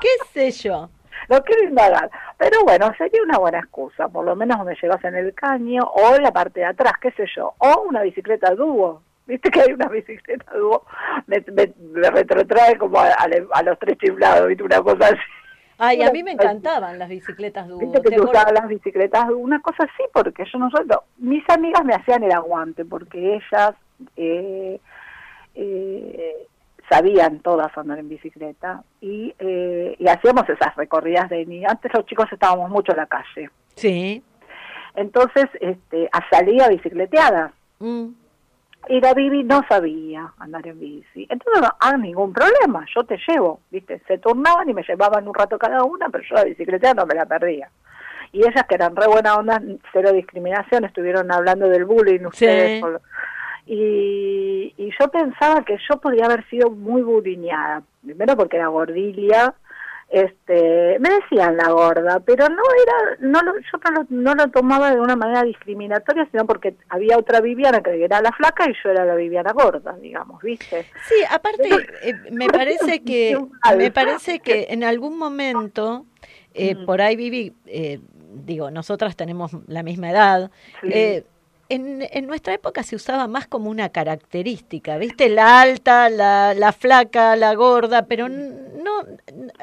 ¿Qué sé yo? No quiero indagar. Pero bueno, sería una buena excusa. Por lo menos me llevas en el caño o en la parte de atrás, qué sé yo. O una bicicleta dúo. ¿Viste que hay una *laughs* bicicleta dúo? Me, me, me retrotrae como a, a a los tres chiflados, ¿viste? Una cosa así. Ay, a mí me encantaban las bicicletas dúo. Viste que ¿te usabas las bicicletas dúo, una cosa así, porque yo no soy... no, mis amigas me hacían el aguante, porque ellas... Eh, eh, sabían todas andar en bicicleta y, eh, y hacíamos esas recorridas de ni antes los chicos estábamos mucho en la calle Sí. entonces este a salía bicicleteada Mm. y la Bibi no sabía andar en bici entonces no hay ningún problema yo te llevo viste se turnaban y me llevaban un rato cada una pero yo la bicicleta no me la perdía y ellas que eran re buena onda cero discriminación estuvieron hablando del bullying ustedes Sí. por- y, y yo pensaba que yo podía haber sido muy bulineada, primero porque era gordilia, este, me decían la gorda, pero no era, no lo, yo no lo, no lo tomaba de una manera discriminatoria, sino porque había otra Viviana que era la flaca y yo era la Viviana gorda, digamos, ¿viste? Sí, aparte, eh, me parece que *laughs* me parece que en algún momento Eh, Por ahí, Vivi, eh, digo, nosotras tenemos la misma edad. Sí. Eh, en, en nuestra época se usaba más como una característica, ¿viste? La alta, la, la flaca, la gorda, pero no,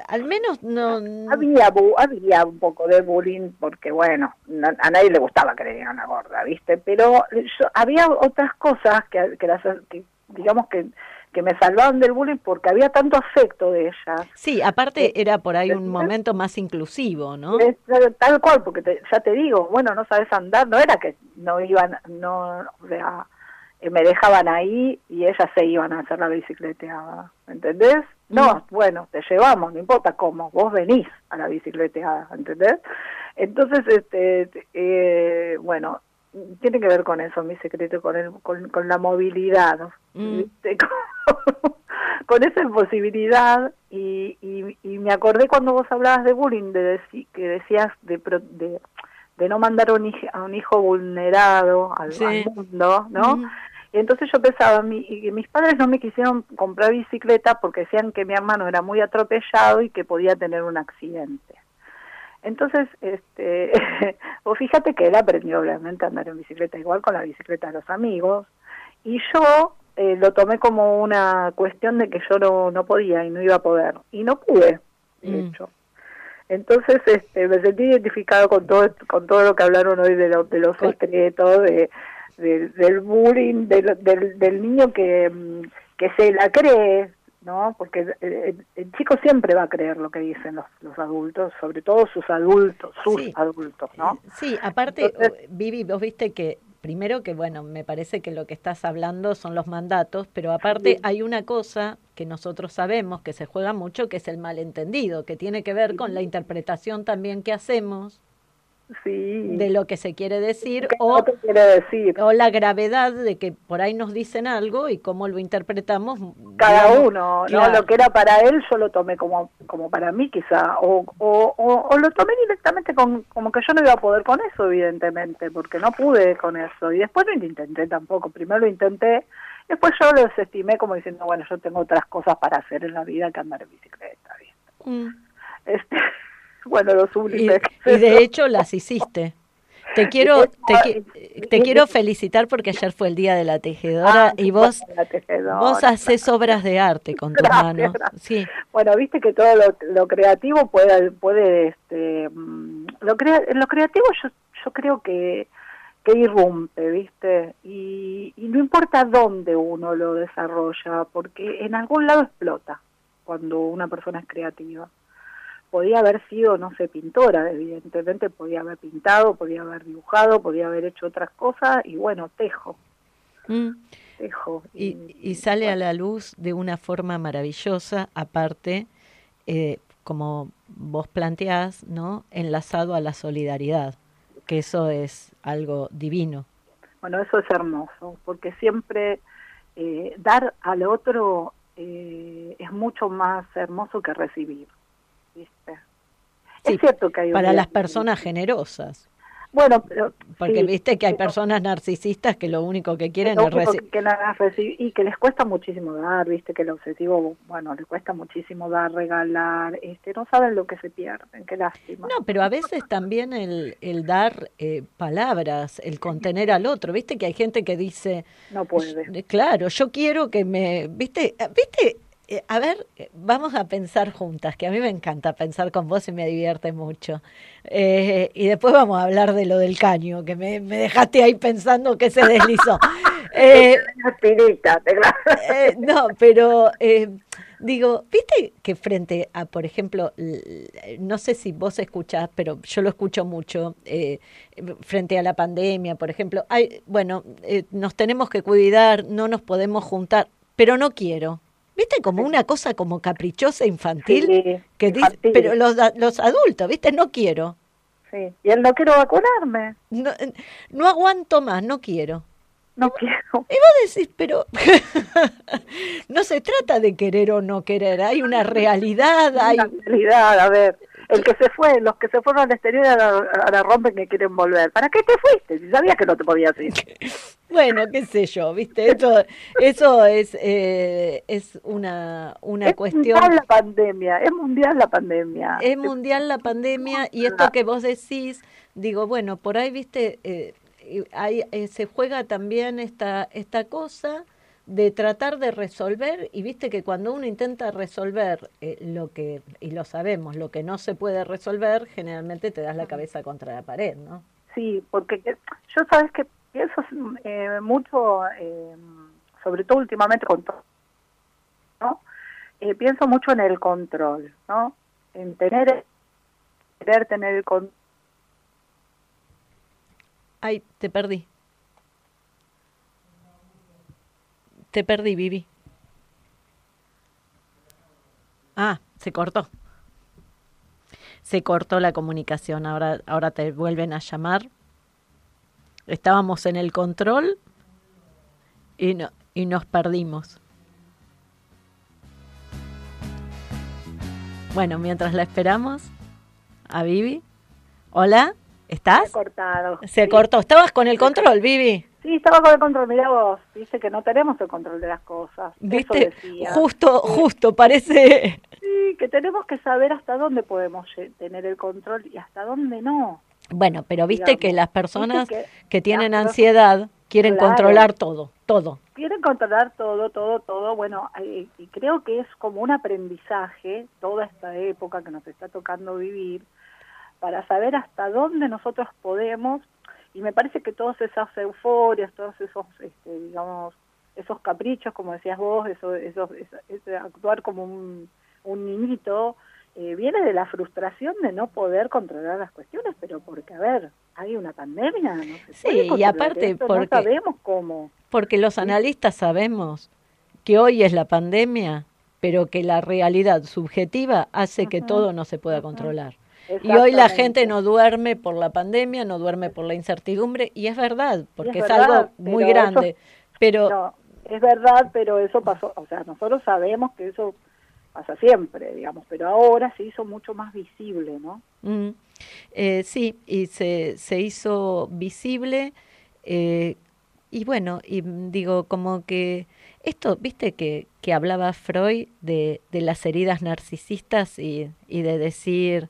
al menos no... Había, había un poco de bullying porque, bueno, a nadie le gustaba que le digan una gorda, ¿viste? Pero yo- había otras cosas que, que, las, que digamos que, que me salvaban del bullying porque había tanto afecto de ellas. Sí, aparte era por ahí un momento más inclusivo, ¿no? Es tal- cual, porque te- ya te digo, bueno, no sabes andar, no era que no iban, no, o sea, eh, me dejaban ahí y ellas se iban a hacer la bicicleteada, ¿entendés? No, bueno, te llevamos, no importa cómo, vos venís a la bicicleteada, ¿entendés? Entonces, este, eh, bueno, tiene que ver con eso, mi secreto, con, el, con, con la movilidad. ¿viste? *laughs* con esa imposibilidad y, y, y me acordé cuando vos hablabas de bullying, de deci- que decías de, de, de no mandar a un, a un hijo vulnerado al, Sí. al mundo, ¿no? Ujú. Y entonces yo pensaba, mi, y mis padres no me quisieron comprar bicicleta porque decían que mi hermano era muy atropellado y que podía tener un accidente. Entonces, este, *laughs* vos fíjate que él aprendió obviamente a andar en bicicleta igual con la bicicleta de los amigos y yo eh, lo tomé como una cuestión de que yo no, no podía y no iba a poder y no pude, de Mm. hecho. Entonces, este, me sentí identificado con todo con todo lo que hablaron hoy de, lo- de los secretos, de, de- del bullying, del, del niño que, mm, que se la cree, ¿no? Porque el, el- el chico siempre va a creer lo que dicen los, los adultos, sobre todo sus adultos, sus Sí. adultos, ¿no? Sí, aparte, Vivi, vos viste que primero que, bueno, me parece que lo que estás hablando son los mandatos, pero aparte Sí. hay una cosa que nosotros sabemos que se juega mucho, que es el malentendido, que tiene que ver con la interpretación también que hacemos Sí. de lo que se quiere decir ¿Qué o, no te quiere decir? o la gravedad de que por ahí nos dicen algo y cómo lo interpretamos. cada digamos, uno, ¿no? Lo que era para él yo lo tomé como como para mí quizá, o, o, o, o lo tomé directamente con, como que yo no iba a poder con eso, evidentemente, porque no pude con eso. Y después no lo intenté tampoco, primero lo intenté, después yo lo desestimé como diciendo, bueno, yo tengo otras cosas para hacer en la vida que andar en bicicleta. ¿viste? Mm. Este, bueno, lo Y, sublime. y de hecho las hiciste. Te *laughs* quiero, te, te quiero felicitar porque ayer fue el día de la tejedora Ah, y vos, tejedora. vos haces obras de arte con tus Gracias, manos. gracias. Sí, Bueno, viste que todo lo, lo creativo puede, puede este, mm, lo, crea, lo creativo yo, yo creo que, que irrumpe, viste, y, y no importa dónde uno lo desarrolla, porque en algún lado explota cuando una persona es creativa. Podía haber sido, no sé, pintora, evidentemente, podía haber pintado, podía haber dibujado, podía haber hecho otras cosas, y bueno, tejo, Mm. tejo. y, y sale a la luz de una forma maravillosa, aparte, eh, como vos planteás, ¿no? Enlazado a la solidaridad, que eso es algo divino. Bueno, eso es hermoso, porque siempre eh, dar al otro eh, es mucho más hermoso que recibir. Es cierto que hay un para las personas generosas. Bueno, pero Porque sí, viste que hay personas narcisistas que lo único que quieren lo es recibir. que y que les cuesta muchísimo dar, viste que el objetivo, bueno, les cuesta muchísimo dar, regalar, este, no saben lo que se pierden, qué lástima. No, pero a veces también el, el dar eh, palabras, el contener al otro. Viste que hay gente que dice, No puede. Claro, yo quiero que me, viste, viste, Eh, a ver, eh, vamos a pensar juntas, que a mí me encanta pensar con vos y me divierte mucho. Eh, y después vamos a hablar de lo del caño, que me, me dejaste ahí pensando que se deslizó. *laughs* Eh, eh, no, pero digo, viste que frente a, por ejemplo, no sé si vos escuchás, pero yo lo escucho mucho, eh, frente a la pandemia, por ejemplo, hay, bueno, eh, nos tenemos que cuidar, no nos podemos juntar, pero no quiero. ¿Viste? Como una cosa como caprichosa infantil, Sí, que dice, pero los, los adultos, ¿viste? No quiero. Sí, y él no quiero vacunarme. No, eh, no aguanto más, no quiero. No quiero. Y vos decís, pero *laughs* no se trata de querer o no querer, hay una realidad, hay... Una realidad, a ver. El que se fue, los que se fueron al exterior ahora, ahora rompen que quieren volver. ¿Para qué te fuiste? Si sabías que no te podías ir. *laughs* Bueno, qué sé yo, ¿viste? Eso, eso es, eh, es una, una es cuestión. mundial la pandemia, es mundial la pandemia. Es mundial la pandemia y esto que vos decís, digo, bueno, por ahí, viste, eh, hay, eh, se juega también esta, esta cosa de tratar de resolver y viste que cuando uno intenta resolver eh, lo que, y lo sabemos, lo que no se puede resolver, generalmente te das la cabeza contra la pared, ¿no? Sí, porque que- yo sabes que pienso eh, mucho, eh, sobre todo últimamente con todo, ¿no? Eh, pienso mucho en el control, ¿no? En tener, querer tener el control. Ay, te perdí. Te perdí, Vivi. Ah, se cortó. Se cortó la comunicación. Ahora, ahora te vuelven a llamar. Estábamos en el control y, no, y nos perdimos. Bueno, mientras la esperamos, a Vivi. Hola, ¿estás? cortado. Se Sí. cortó. Estabas con el control, Vivi. Sí, estaba con el control. Mira vos, dice que no tenemos el control de las cosas. Eso ¿Viste? decía. Justo, justo, parece. Sí, que tenemos que saber hasta dónde podemos tener el control y hasta dónde no. Bueno, pero viste Digamos, que las personas que que tienen ansiedad quieren Claro. controlar todo, todo. quieren controlar todo, todo, todo. Bueno, eh, y creo que es como un aprendizaje toda esta época que nos está tocando vivir para saber hasta dónde nosotros podemos. Y me parece que todas esas euforias, todos esos, este, digamos, esos caprichos, como decías vos, eso, eso, eso- ese actuar como un, un niñito, eh, viene de la frustración de no poder controlar las cuestiones, pero porque, a ver, hay una pandemia, no se Sí, puede y aparte esto, porque- no sabemos cómo. Porque los analistas sabemos que hoy es la pandemia, pero que la realidad subjetiva hace que todo no se pueda controlar. Y hoy la gente no duerme por la pandemia, no duerme por la incertidumbre, y es verdad, porque es, verdad, algo muy grande. eso- pero No, es verdad, pero eso pasó, o sea, nosotros sabemos que eso pasa siempre, digamos, pero ahora se hizo mucho más visible, ¿no? Mm, eh, sí, y se, se hizo visible. eh, y bueno, y digo, como que esto, viste que, que hablaba Freud de, de las heridas narcisistas y, y de decir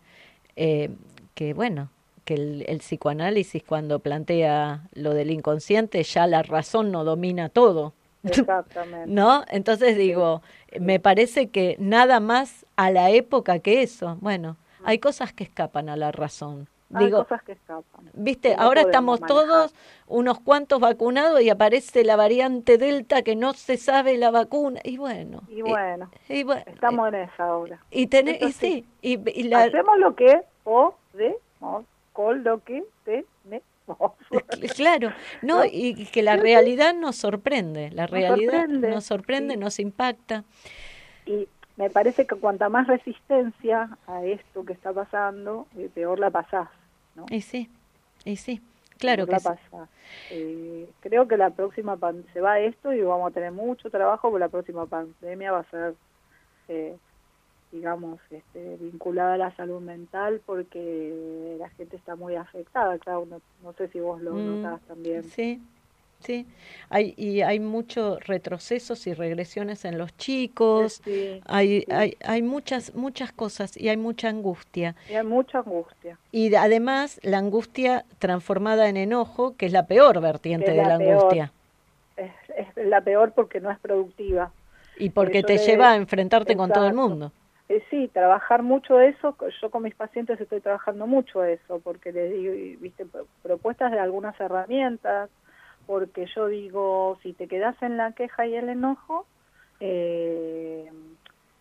eh, que, bueno, que el, el psicoanálisis cuando plantea lo del inconsciente, ya la razón no domina todo. Exactamente. ¿No? Entonces digo, me parece que nada más a la época que eso. Bueno, hay cosas que escapan a la razón. Hay Digo, cosas que escapan. viste, no ahora estamos manejar. todos unos cuantos vacunados y aparece la variante Delta que no se sabe la vacuna. Y bueno. Y bueno, y bueno, estamos en esa ahora. y, tené- Eso y sí, y, y la, Hacemos lo que podemos con lo que. *laughs* Claro, no, y que la realidad nos sorprende, la Nos realidad sorprende, nos sorprende, sí. nos impacta. Y me parece que cuanta más resistencia a esto que está pasando, eh, peor la pasás, ¿no? Y sí, y sí, claro que la sí. Eh, creo que la próxima pan- se va esto y vamos a tener mucho trabajo, porque la próxima pandemia va a ser, eh, digamos, este, vinculada a la salud mental, porque la gente está muy afectada. Claro, no, no sé si vos lo Mm, notás también. Sí, sí. Hay, y hay muchos retrocesos y regresiones en los chicos. Sí, hay, sí. hay, hay muchas, muchas cosas y hay mucha angustia. Y hay mucha angustia. Y de- además la angustia transformada en enojo, que es la peor vertiente de la angustia. Es, es la peor porque no es productiva. Y porque te le- lleva a enfrentarte con todo el mundo. Eh, sí, trabajar mucho eso, yo con mis pacientes estoy trabajando mucho eso, porque les digo, viste, pro- propuestas de algunas herramientas, porque yo digo, si te quedas en la queja y el enojo, eh,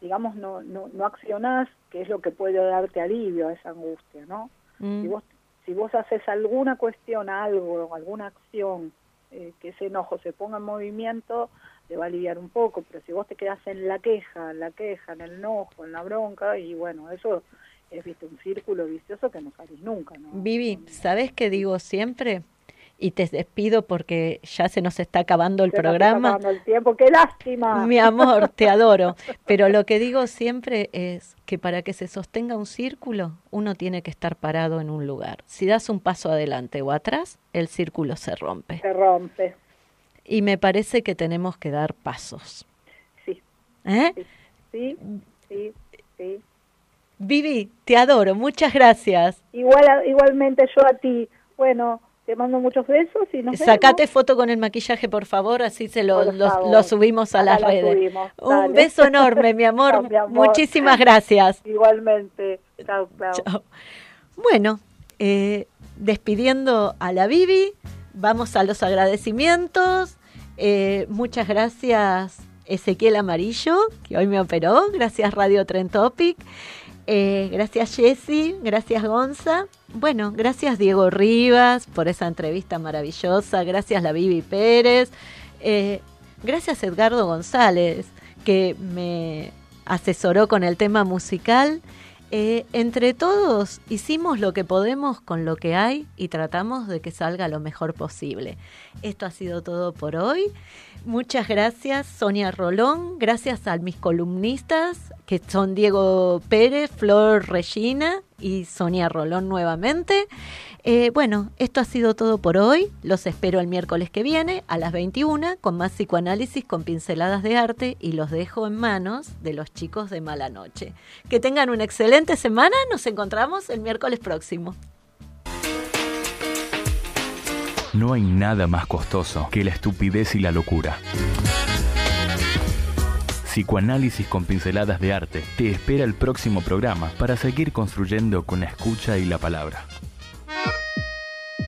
digamos, no, no, no accionás, que es lo que puede darte alivio a esa angustia, ¿no? Mm. Si vos, si vos haces alguna cuestión, algo, alguna acción, eh, que ese enojo se ponga en movimiento, te va a aliviar un poco, pero si vos te quedas en la queja, en la queja, en el enojo, en la bronca, y bueno, eso es viste un círculo vicioso que no salís nunca, ¿no? Vivi, ¿sabes qué digo siempre? Y te despido porque ya se nos está acabando el Se nos está programa. acabando el tiempo, qué lástima. Mi amor, te *laughs* adoro. Pero lo que digo siempre es que para que se sostenga un círculo, uno tiene que estar parado en un lugar. Si das un paso adelante o atrás, el círculo se rompe. Se rompe. Y me parece que tenemos que dar pasos. Sí. ¿Eh? Sí, sí, sí. Vivi, te adoro, muchas gracias. Igual, igualmente yo a ti. Bueno, te mando muchos besos y nos Sacate vemos. foto con el maquillaje, por favor, así se lo, lo- subimos a las la redes. subimos, Un beso enorme, mi amor. *laughs* Chao, mi amor. Muchísimas gracias. *laughs* Igualmente. Chao, chao. Bueno, eh, despidiendo a la Vivi, vamos a los agradecimientos. Eh, muchas gracias Ezequiel Amarillo, que hoy me operó. Gracias Radio Tren Topic. Eh, gracias Jessy, gracias Gonza. Bueno, gracias Diego Rivas por esa entrevista maravillosa. Gracias la Vivi Pérez. Eh, gracias Edgardo González, que me asesoró con el tema musical. Eh, entre todos hicimos lo que podemos con lo que hay y tratamos de que salga lo mejor posible. Esto ha sido todo por hoy. Muchas gracias Sonia Rolón, gracias a mis columnistas que son Diego Pérez, Flor Regina y Sonia Rolón nuevamente. Eh, bueno, esto ha sido todo por hoy. Los espero el miércoles que viene a las 21 con más psicoanálisis con pinceladas de arte y los dejo en manos de los chicos de Mala Noche. Que tengan una excelente semana. Nos encontramos el miércoles próximo. No hay nada más costoso que la estupidez y la locura. Psicoanálisis con pinceladas de arte te espera el próximo programa para seguir construyendo con la escucha y la palabra. Bye.